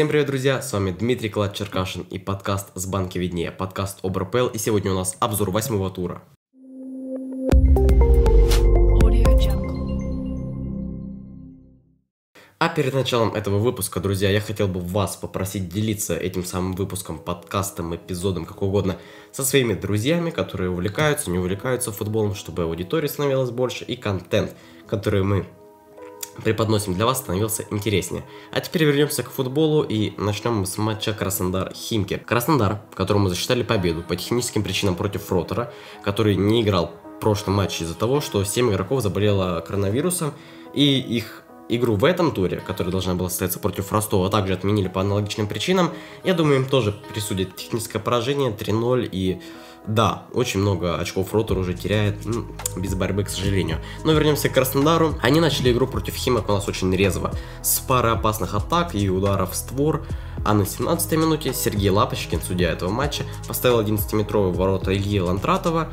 Всем привет, друзья! С вами Дмитрий Клад Черкашин и подкаст «С банки виднее», подкаст об РПЛ, и сегодня у нас обзор восьмого тура. А перед началом этого выпуска, друзья, я хотел бы вас попросить делиться этим самым выпуском, подкастом, эпизодом, как угодно, со своими друзьями, которые увлекаются, не увлекаются футболом, чтобы аудитория становилась больше и контент, который мы преподносим для вас, становился интереснее. А теперь вернемся к футболу и начнем с матча Краснодар-Химки. Краснодар, которому засчитали победу по техническим причинам против Ротора, который не играл в прошлом матче из-за того, что 7 игроков заболело коронавирусом, и их игру в этом туре, которая должна была состояться против Ростова, также отменили по аналогичным причинам. Я думаю, им тоже присудят техническое поражение 3-0 и да, очень много очков Ротор уже теряет, ну, без борьбы, к сожалению. Но вернемся к Краснодару. Они начали игру против Химок у нас очень резво, с пары опасных атак и ударов в створ. А на 17-й минуте Сергей Лапочкин, судья этого матча, поставил 11-метровый ворота Ильи Лантратова,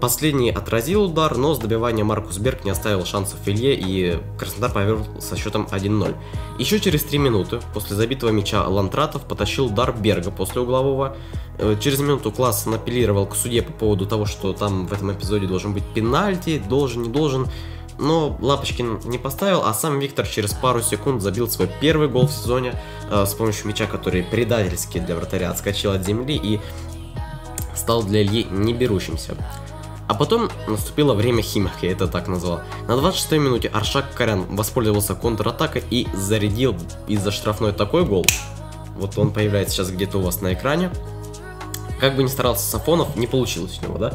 Последний отразил удар, но с добиванием Маркус Берг не оставил шансов Илье, и Краснодар повел со счетом 1-0. Еще через 3 минуты после забитого мяча Лантратов потащил удар Берга после углового. Э, через минуту класс напелировал к суде по поводу того, что там в этом эпизоде должен быть пенальти, должен, не должен. Но Лапочкин не поставил, а сам Виктор через пару секунд забил свой первый гол в сезоне э, с помощью мяча, который предательски для вратаря отскочил от земли и стал для Ильи не берущимся. А потом наступило время Химок, я это так назвал. На 26-й минуте Аршак Карян воспользовался контратакой и зарядил из-за штрафной такой гол. Вот он появляется сейчас где-то у вас на экране. Как бы ни старался Сафонов, не получилось у него, да?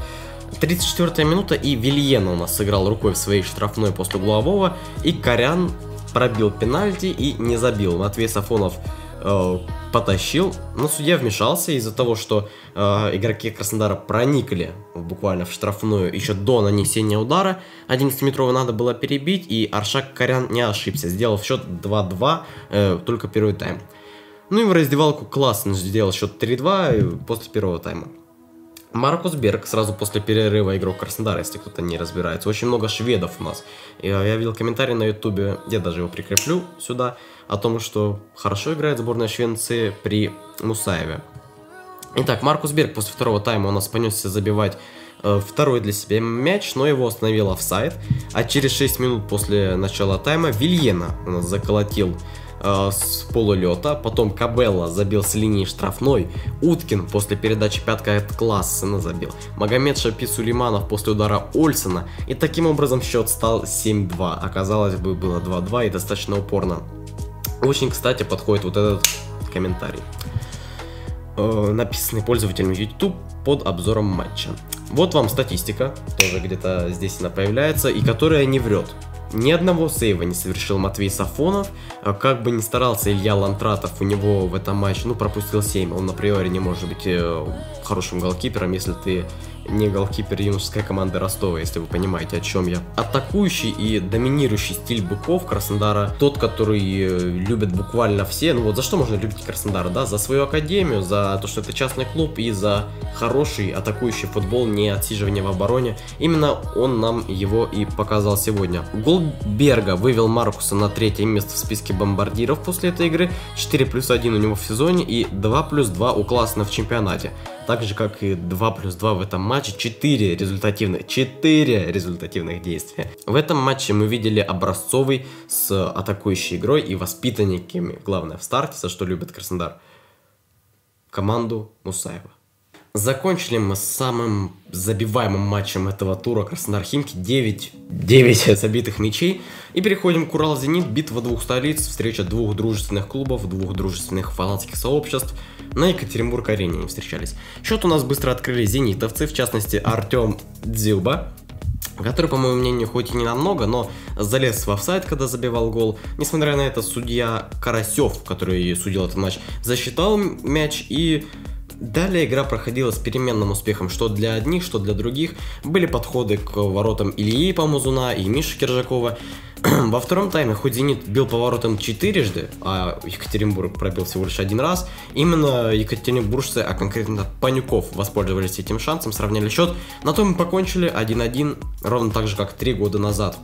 34-я минута, и Вильена у нас сыграл рукой в своей штрафной после углового, и Корян пробил пенальти и не забил. Матвей Сафонов э, потащил, но судья вмешался из-за того, что э, игроки Краснодара проникли буквально в штрафную еще до нанесения удара. 11-метровый надо было перебить, и Аршак Корян не ошибся, сделал счет 2-2, э, только первый тайм. Ну и в раздевалку классно сделал счет 3-2 после первого тайма. Маркус Берг сразу после перерыва игрок Краснодара, если кто-то не разбирается. Очень много шведов у нас. Я, я видел комментарий на ютубе, я даже его прикреплю сюда, о том, что хорошо играет сборная Швеции при Мусаеве. Итак, Маркус Берг после второго тайма у нас понесся забивать э, второй для себя мяч, но его остановил офсайд. А через 6 минут после начала тайма Вильена у нас заколотил э, с полулета, потом Кабелла забил с линии штрафной, Уткин после передачи пяткой от Классена забил, Магомед Шапи Сулейманов после удара Ольсона, и таким образом счет стал 7-2, оказалось бы было 2-2 и достаточно упорно. Очень, кстати, подходит вот этот комментарий, э, написанный пользователем YouTube под обзором матча. Вот вам статистика, тоже где-то здесь она появляется, и которая не врет. Ни одного сейва не совершил Матвей Сафонов. А как бы ни старался Илья Лантратов, у него в этом матче, ну, пропустил 7. Он априори не может быть э, хорошим голкипером, если ты не голкипер юношеской команды Ростова, если вы понимаете, о чем я. Атакующий и доминирующий стиль быков Краснодара, тот, который э, любят буквально все. Ну вот за что можно любить Краснодара, да? За свою академию, за то, что это частный клуб и за хороший атакующий футбол, не отсиживание в обороне. Именно он нам его и показал сегодня. Гол Берга вывел Маркуса на третье место в списке бомбардиров после этой игры. 4 плюс 1 у него в сезоне и 2 плюс 2 у Классена в чемпионате. Так же, как и 2 плюс 2 в этом матче, 4 результативных, 4 результативных действия. В этом матче мы видели образцовый с атакующей игрой и воспитанниками, главное в старте, за что любит Краснодар, команду Мусаева. Закончили мы с самым забиваемым матчем этого тура Краснодар Химки 9, 9 забитых мячей. И переходим к Урал Зенит, битва двух столиц, встреча двух дружественных клубов, двух дружественных фанатских сообществ. На Екатеринбург-арене они встречались. Счет у нас быстро открыли зенитовцы, в частности Артем Дзюба, который, по моему мнению, хоть и не намного, но залез в офсайд, когда забивал гол. Несмотря на это, судья Карасев, который судил этот матч, засчитал мяч и Далее игра проходила с переменным успехом что для одних, что для других. Были подходы к воротам Ильи Помузуна и Миши Киржакова. Во втором тайме хоть «Зенит» бил поворотом четырежды, а Екатеринбург пробил всего лишь один раз, именно екатеринбуржцы, а конкретно Панюков, воспользовались этим шансом, сравняли счет. На том мы покончили 1-1, ровно так же, как три года назад.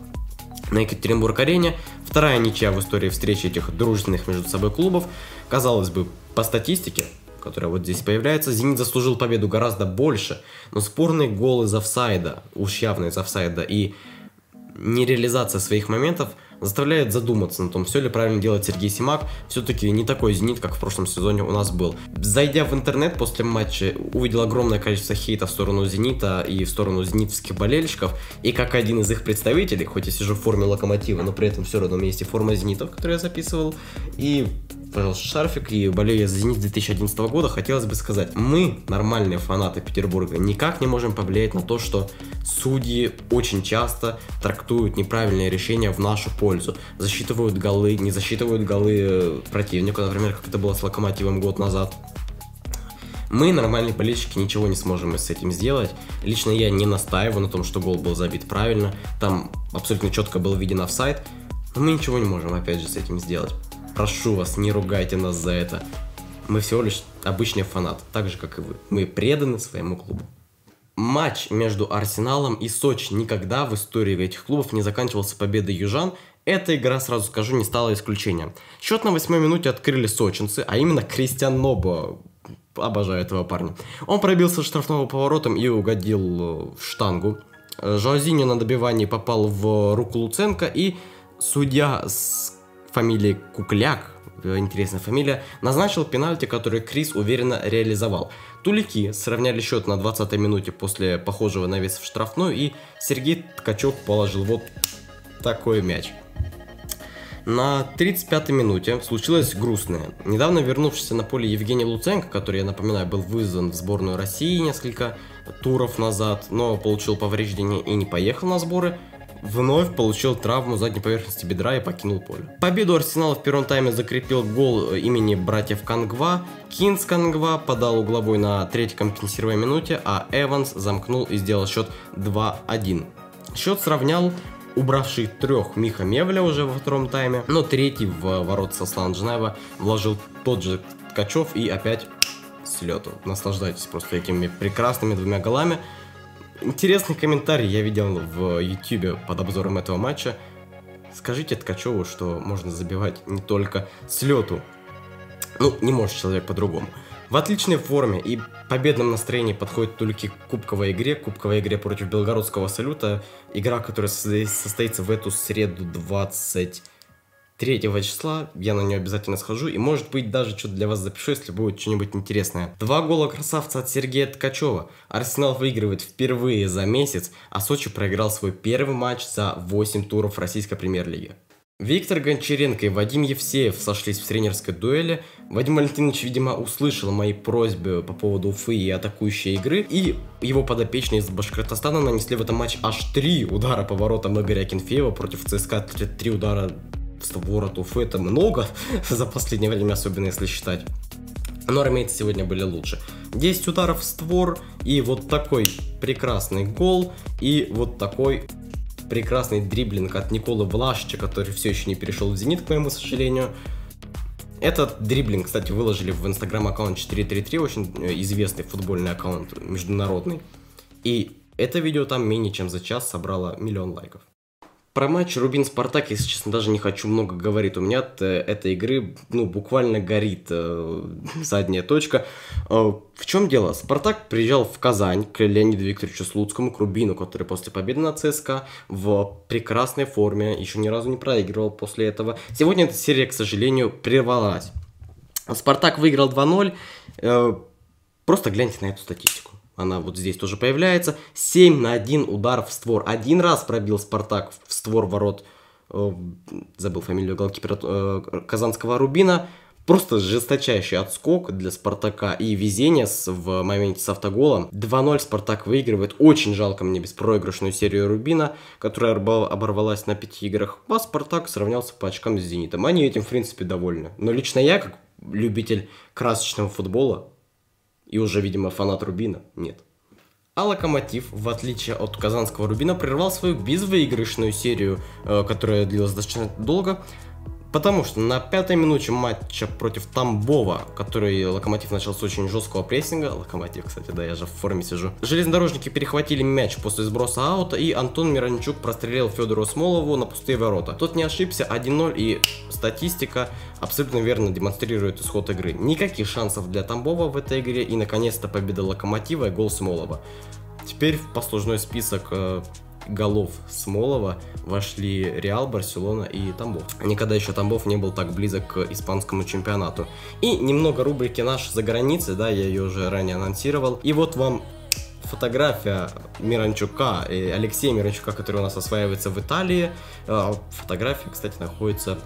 на Екатеринбург-арене. Вторая ничья в истории встречи этих дружественных между собой клубов. Казалось бы, по статистике, которая вот здесь появляется, «Зенит» заслужил победу гораздо больше, но спорные голы из офсайда, уж явно из офсайда, и нереализация своих моментов – заставляет задуматься на том, все ли правильно делает Сергей Симак. Все-таки не такой «Зенит», как в прошлом сезоне у нас был. Зайдя в интернет после матча, увидел огромное количество хейта в сторону «Зенита» и в сторону зенитовских болельщиков. И как один из их представителей, хоть я сижу в форме «Локомотива», но при этом все равно у меня есть и форма «Зенита», которую я записывал, и пожалуйста, шарфик и болея за «Зенит» 2011 года, хотелось бы сказать, мы, нормальные фанаты Петербурга, никак не можем повлиять на то, что судьи очень часто трактуют неправильные решения в нашу пользу. Засчитывают голы, не засчитывают голы э, противнику, например, как это было с Локомотивом год назад. Мы, нормальные болельщики, ничего не сможем с этим сделать. Лично я не настаиваю на том, что гол был забит правильно. Там абсолютно четко был виден офсайд. Но мы ничего не можем, опять же, с этим сделать. Прошу вас, не ругайте нас за это. Мы всего лишь обычные фанаты, так же, как и вы. Мы преданы своему клубу. Матч между Арсеналом и Сочи никогда в истории этих клубов не заканчивался победой южан. Эта игра, сразу скажу, не стала исключением. Счет на восьмой минуте открыли сочинцы, а именно Кристиан Нобо. Обожаю этого парня. Он пробился штрафного поворотом и угодил э, в штангу. Жоазиньо на добивании попал в руку Луценко, и судья с фамилии Кукляк, э, интересная фамилия, назначил пенальти, который Крис уверенно реализовал. Тулики сравняли счет на 20-й минуте после похожего навеса в штрафную, и Сергей Ткачев положил вот такой мяч. На 35-й минуте случилось грустное. Недавно вернувшийся на поле Евгений Луценко, который, я напоминаю, был вызван в сборную России несколько туров назад, но получил повреждение и не поехал на сборы, вновь получил травму задней поверхности бедра и покинул поле. Победу Арсенала в первом тайме закрепил гол имени братьев Кангва. Кинс Кангва подал угловой на третьей компенсируемой минуте, а Эванс замкнул и сделал счет 2-1. Счет сравнял убравший трех Миха Мевля уже во втором тайме, но третий в ворот Сослан Джанаева вложил тот же Ткачев и опять с лету. Наслаждайтесь просто этими прекрасными двумя голами. Интересный комментарий я видел в YouTube под обзором этого матча. Скажите Ткачеву, что можно забивать не только с лету. Ну, не может человек по-другому. В отличной форме и победном настроении подходит только к кубковой игре, кубковой игре против Белгородского Салюта. Игра, которая состоится в эту среду 20 3 числа, я на нее обязательно схожу, и может быть даже что-то для вас запишу, если будет что-нибудь интересное. Два гола красавца от Сергея Ткачева. Арсенал выигрывает впервые за месяц, а Сочи проиграл свой первый матч за 8 туров российской премьер-лиги. Виктор Гончаренко и Вадим Евсеев сошлись в тренерской дуэли. Вадим Валентинович, видимо, услышал мои просьбы по поводу Уфы и атакующей игры, и его подопечные из Башкортостана нанесли в этом матче аж три удара по воротам Игоря Кенфеева против ЦСКА, три удара ворот Уфы это много за последнее время, особенно если считать. Но армейцы сегодня были лучше. 10 ударов в створ и вот такой прекрасный гол и вот такой прекрасный дриблинг от Николы Влашича, который все еще не перешел в «Зенит», к моему сожалению. Этот дриблинг, кстати, выложили в инстаграм аккаунт 433, очень э, известный футбольный аккаунт, международный. И это видео там менее чем за час собрало миллион лайков. Про матч Рубин-Спартак, если честно, даже не хочу много говорить. У меня от э, этой игры, ну, буквально горит э, задняя точка. Э, в чем дело? Спартак приезжал в Казань к Леониду Викторовичу Слуцкому, к Рубину, который после победы на ЦСКА в прекрасной форме, еще ни разу не проигрывал после этого. Сегодня эта серия, к сожалению, прервалась. Спартак выиграл 2-0. Э, просто гляньте на эту статистику она вот здесь тоже появляется. 7 на 1 удар в створ. Один раз пробил Спартак в створ ворот, э, забыл фамилию голкипера э, Казанского Рубина. Просто жесточайший отскок для Спартака и везение с, в моменте с автоголом. 2-0 Спартак выигрывает. Очень жалко мне беспроигрышную серию Рубина, которая оборвалась на 5 играх. А Спартак сравнялся по очкам с Зенитом. Они этим, в принципе, довольны. Но лично я, как любитель красочного футбола, и уже, видимо, фанат Рубина нет. А Локомотив, в отличие от казанского Рубина, прервал свою безвыигрышную серию, э, которая длилась достаточно долго. Потому что на пятой минуте матча против Тамбова, который Локомотив начал с очень жесткого прессинга, Локомотив, кстати, да, я же в форме сижу, железнодорожники перехватили мяч после сброса аута, и Антон Миранчук прострелил Федору Смолову на пустые ворота. Тот не ошибся, 1-0, и статистика абсолютно верно демонстрирует исход игры. Никаких шансов для Тамбова в этой игре, и наконец-то победа Локомотива и гол Смолова. Теперь в послужной список э, голов Смолова вошли Реал, Барселона и Тамбов. Никогда еще Тамбов не был так близок к испанскому чемпионату. И немного рубрики «Наш за границей», да, я ее уже ранее анонсировал. И вот вам фотография Миранчука, Алексея Миранчука, который у нас осваивается в Италии. Э, фотография, кстати, находится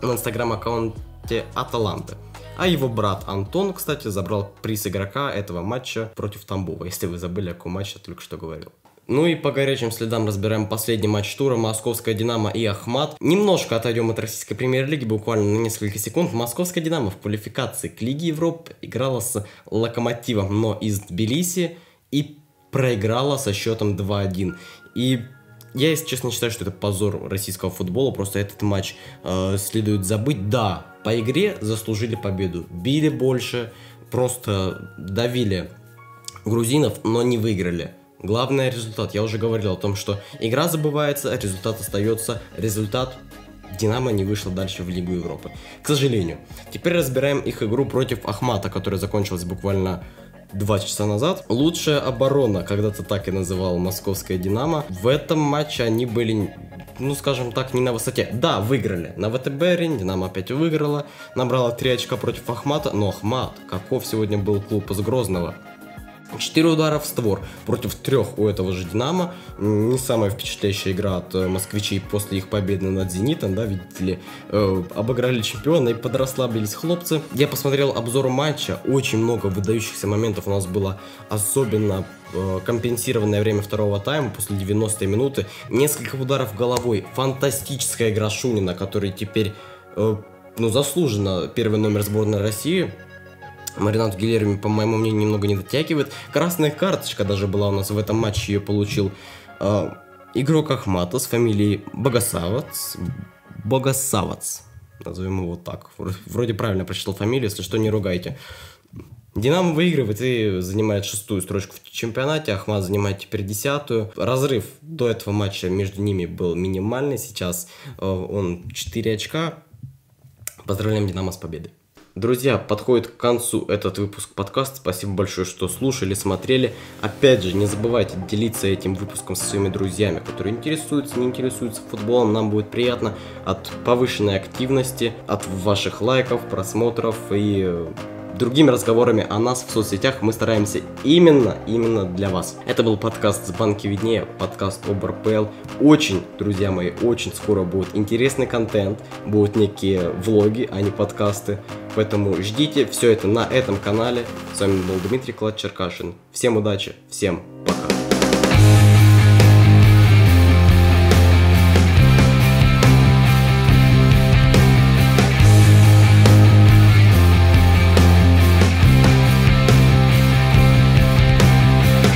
в инстаграм-аккаунте Аталанты. А его брат Антон, кстати, забрал приз игрока этого матча против Тамбова, если вы забыли, о каком матче я только что говорил. Ну и по горячим следам разбираем последний матч тура Московская Динамо и Ахмат. Немножко отойдем от российской премьер-лиги, буквально на несколько секунд. Московская Динамо в квалификации к Лиге Европы играла с Локомотивом, но из Тбилиси и проиграла со счетом 2-1. И я, если честно, считаю, что это позор российского футбола. Просто этот матч э, следует забыть. Да, по игре заслужили победу. Били больше, просто давили грузинов, но не выиграли. Главный результат. Я уже говорил о том, что игра забывается, результат остается. Результат Динамо не вышла дальше в Лигу Европы. К сожалению. Теперь разбираем их игру против Ахмата, которая закончилась буквально два часа назад. Лучшая оборона, когда-то так и называл московская Динамо. В этом матче они были, ну скажем так, не на высоте. Да, выиграли. На ВТБ арене Динамо опять выиграла. Набрала 3 очка против Ахмата. Но Ахмат, каков сегодня был клуб из Грозного. 4 удара в створ против трех у этого же Динамо. Не самая впечатляющая игра от э, москвичей после их победы над Зенитом, да, видите ли. Э, обыграли чемпиона и подрасслабились хлопцы. Я посмотрел обзор матча, очень много выдающихся моментов у нас было, особенно э, компенсированное время второго тайма после 90 минуты. Несколько ударов головой. Фантастическая игра Шунина, который теперь, э, ну, заслуженно первый номер сборной России Маринат Гильерми, по моему мнению, немного не дотягивает. Красная карточка даже была у нас в этом матче, ее получил э, игрок Ахмата с фамилией Богосавац. Богосавац. Назовем его так. Вроде правильно прочитал фамилию, если что, не ругайте. Динамо выигрывает и занимает шестую строчку в чемпионате, Ахмат занимает теперь десятую. Разрыв до этого матча между ними был минимальный, сейчас э, он 4 очка. Поздравляем Динамо с победой. Друзья, подходит к концу этот выпуск подкаста. Спасибо большое, что слушали, смотрели. Опять же, не забывайте делиться этим выпуском со своими друзьями, которые интересуются, не интересуются футболом. Нам будет приятно от повышенной активности, от ваших лайков, просмотров и другими разговорами о нас в соцсетях мы стараемся именно, именно для вас. Это был подкаст с банки виднее, подкаст об РПЛ. Очень, друзья мои, очень скоро будет интересный контент, будут некие влоги, а не подкасты. Поэтому ждите все это на этом канале. С вами был Дмитрий Клад Черкашин. Всем удачи, всем